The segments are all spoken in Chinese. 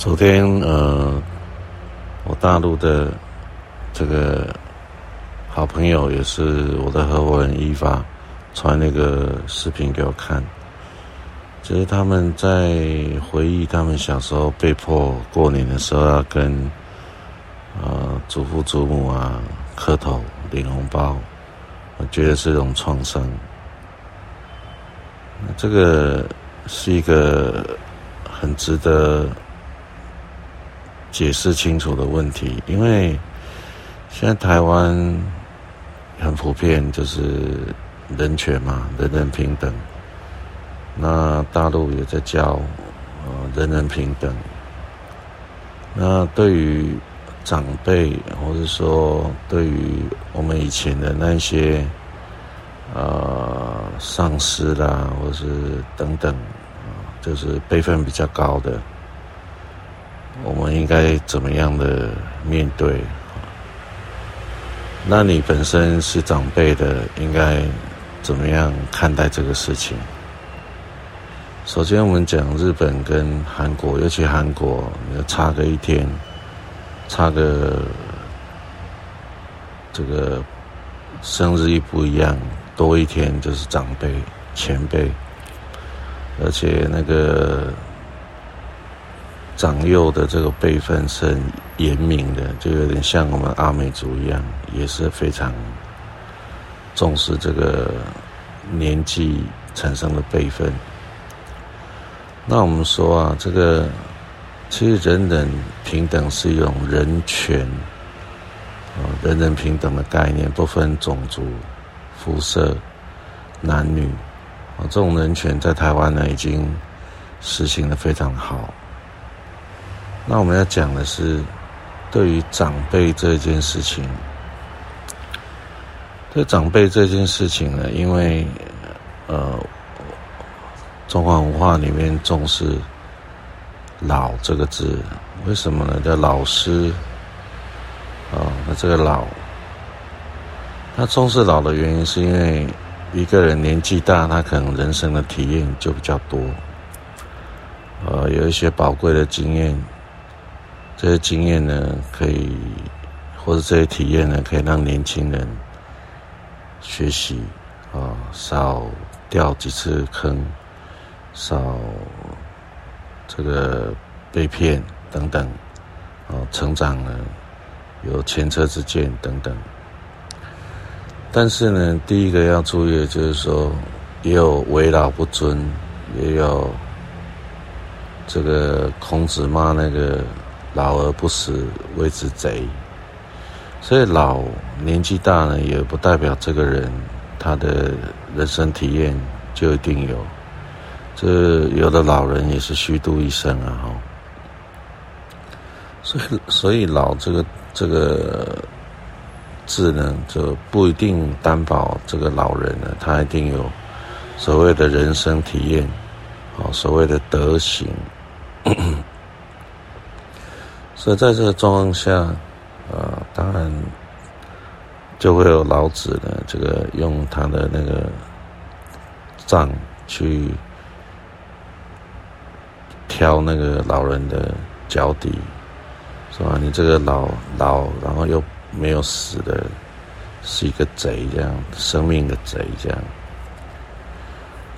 昨天呃，我大陆的这个好朋友也是我的合伙人伊发传那个视频给我看，就是他们在回忆他们小时候被迫过年的时候要跟呃祖父祖母啊磕头领红包，我觉得是一种创伤。这个是一个很值得。解释清楚的问题，因为现在台湾很普遍就是人权嘛，人人平等。那大陆也在教呃人人平等。那对于长辈，或者说对于我们以前的那些呃上司啦，或是等等，就是辈分比较高的。我们应该怎么样的面对？那你本身是长辈的，应该怎么样看待这个事情？首先，我们讲日本跟韩国，尤其韩国，你要差个一天，差个这个生日一不一样，多一天就是长辈前辈，而且那个。长幼的这个辈分是很严明的，就有点像我们阿美族一样，也是非常重视这个年纪产生的辈分。那我们说啊，这个其实人人平等是一种人权，啊，人人平等的概念，不分种族、肤色、男女，啊，这种人权在台湾呢已经实行得非常好。那我们要讲的是，对于长辈这件事情，对长辈这件事情呢，因为呃，中华文化里面重视“老”这个字，为什么呢？叫老师啊，那这个“老”，他重视“老”的原因，是因为一个人年纪大，他可能人生的体验就比较多，呃，有一些宝贵的经验。这些经验呢，可以，或者这些体验呢，可以让年轻人学习啊，少掉几次坑，少这个被骗等等，啊，成长呢有前车之鉴等等。但是呢，第一个要注意的就是说，也有为老不尊，也有这个孔子骂那个。老而不死谓之贼，所以老年纪大呢，也不代表这个人他的人生体验就一定有。这有的老人也是虚度一生啊，哈。所以，所以老这个这个字呢，就不一定担保这个老人呢，他一定有所谓的人生体验，啊，所谓的德行。所以在这个状况下，呃，当然就会有老子呢，这个用他的那个杖去挑那个老人的脚底，是吧？你这个老老，然后又没有死的，是一个贼，这样生命的贼，这样。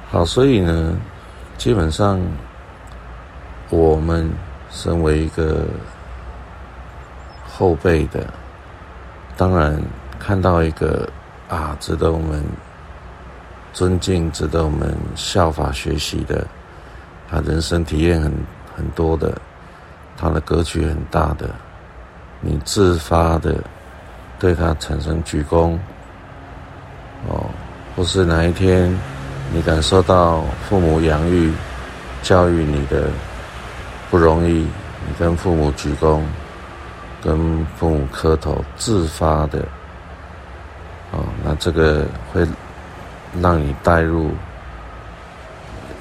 好，所以呢，基本上我们身为一个。后辈的，当然看到一个啊，值得我们尊敬、值得我们效法学习的，他人生体验很很多的，他的格局很大的，你自发的对他产生鞠躬，哦，或是哪一天你感受到父母养育、教育你的不容易，你跟父母鞠躬。跟父母磕头，自发的，哦，那这个会让你带入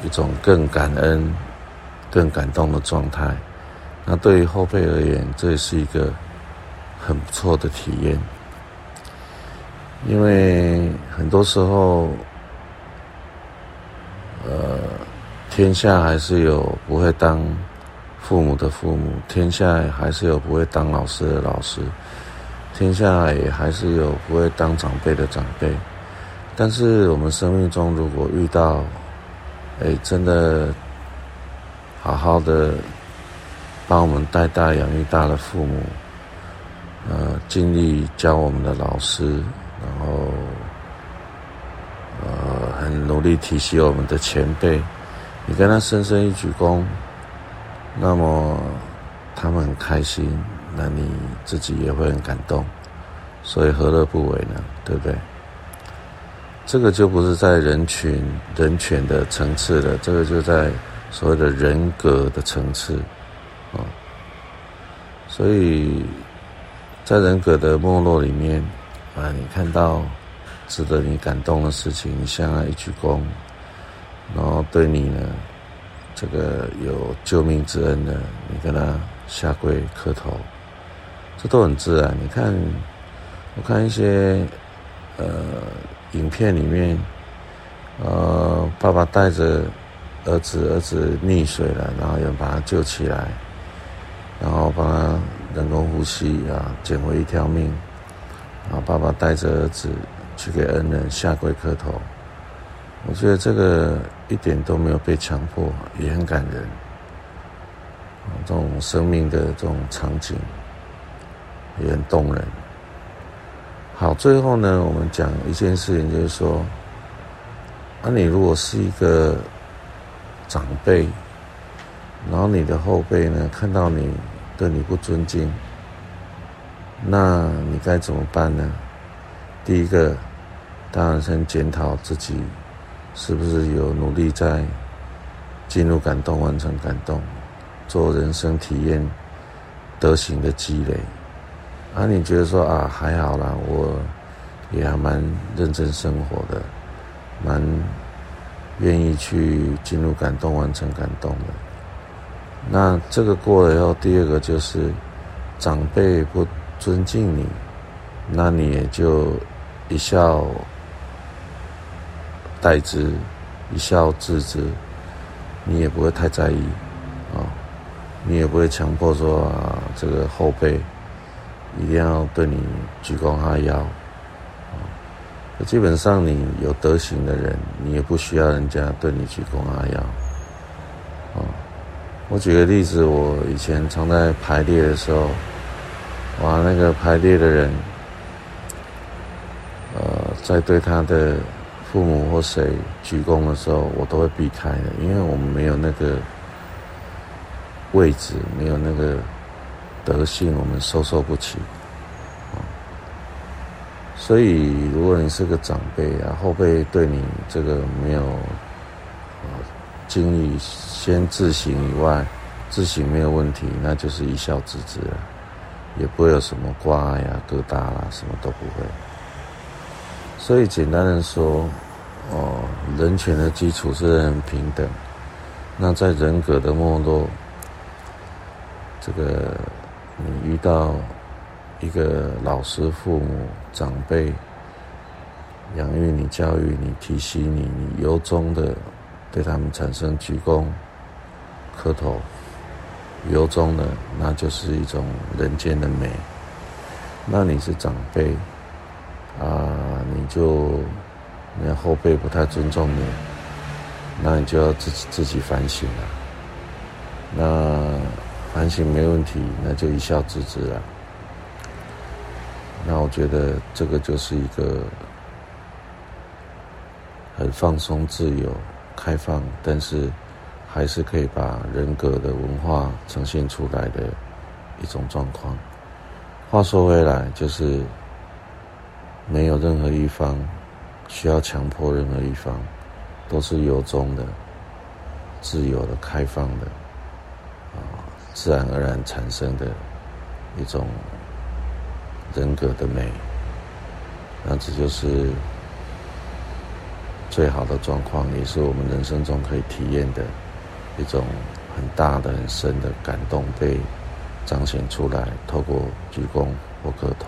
一种更感恩、更感动的状态。那对于后辈而言，这也是一个很不错的体验，因为很多时候，呃，天下还是有不会当父母的父母，天下还是有不会当老师的老师，天下也还是有不会当长辈的长辈。但是我们生命中如果遇到，哎，真的好好的帮我们带大、养育大的父母，呃，尽力教我们的老师，然后呃，很努力提携我们的前辈，你跟他深深一鞠躬，那么他们很开心，那你自己也会很感动，所以何乐不为呢？对不对？这个就不是在人群、人权的层次了，这个就在所谓的人格的层次，啊，所以在人格的没落里面，啊，你看到值得你感动的事情，你向他一鞠躬，然后对你呢，这个有救命之恩的，你跟他下跪磕头，这都很自然。你看，我看一些，呃。影片里面，呃，爸爸带着儿子，儿子溺水了，然后有人把他救起来，然后帮他人工呼吸啊，捡回一条命。然后爸爸带着儿子去给恩人下跪磕头，我觉得这个一点都没有被强迫，也很感人。这种生命的这种场景也很动人。好，最后呢，我们讲一件事情，就是说，啊，你如果是一个长辈，然后你的后辈呢，看到你对你不尊敬，那你该怎么办呢？第一个，当然先检讨自己是不是有努力在进入感动、完成感动、做人生体验、德行的积累。啊，你觉得说啊，还好啦，我也还蛮认真生活的，蛮愿意去进入感动、完成感动的。那这个过了以后，第二个就是长辈不尊敬你，那你也就一笑待之，一笑置之，你也不会太在意啊，你也不会强迫说啊，这个后辈。一定要对你鞠躬哈腰，基本上你有德行的人，你也不需要人家对你鞠躬哈腰，啊，我举个例子，我以前常在排列的时候，哇，那个排列的人，呃，在对他的父母或谁鞠躬的时候，我都会避开的，因为我们没有那个位置，没有那个。德性我们收受不起，所以如果你是个长辈啊，后辈对你这个没有啊经历先自省以外，自省没有问题，那就是一笑置之了，也不会有什么瓜呀、疙瘩啦，什么都不会。所以简单的说，哦，人权的基础是很平等，那在人格的没落，这个。你遇到一个老师、父母、长辈，养育你、教育你、提携你，你由衷的对他们产生鞠躬、磕头，由衷的，那就是一种人间的美。那你是长辈啊，你就你后辈不太尊重你，那你就要自己自己反省了。那。反省没问题，那就一笑置之了。那我觉得这个就是一个很放松、自由、开放，但是还是可以把人格的文化呈现出来的一种状况。话说回来，就是没有任何一方需要强迫任何一方，都是由衷的、自由的、开放的。啊自然而然产生的一种人格的美，那这就是最好的状况，也是我们人生中可以体验的一种很大的、很深的感动被彰显出来，透过鞠躬或磕头。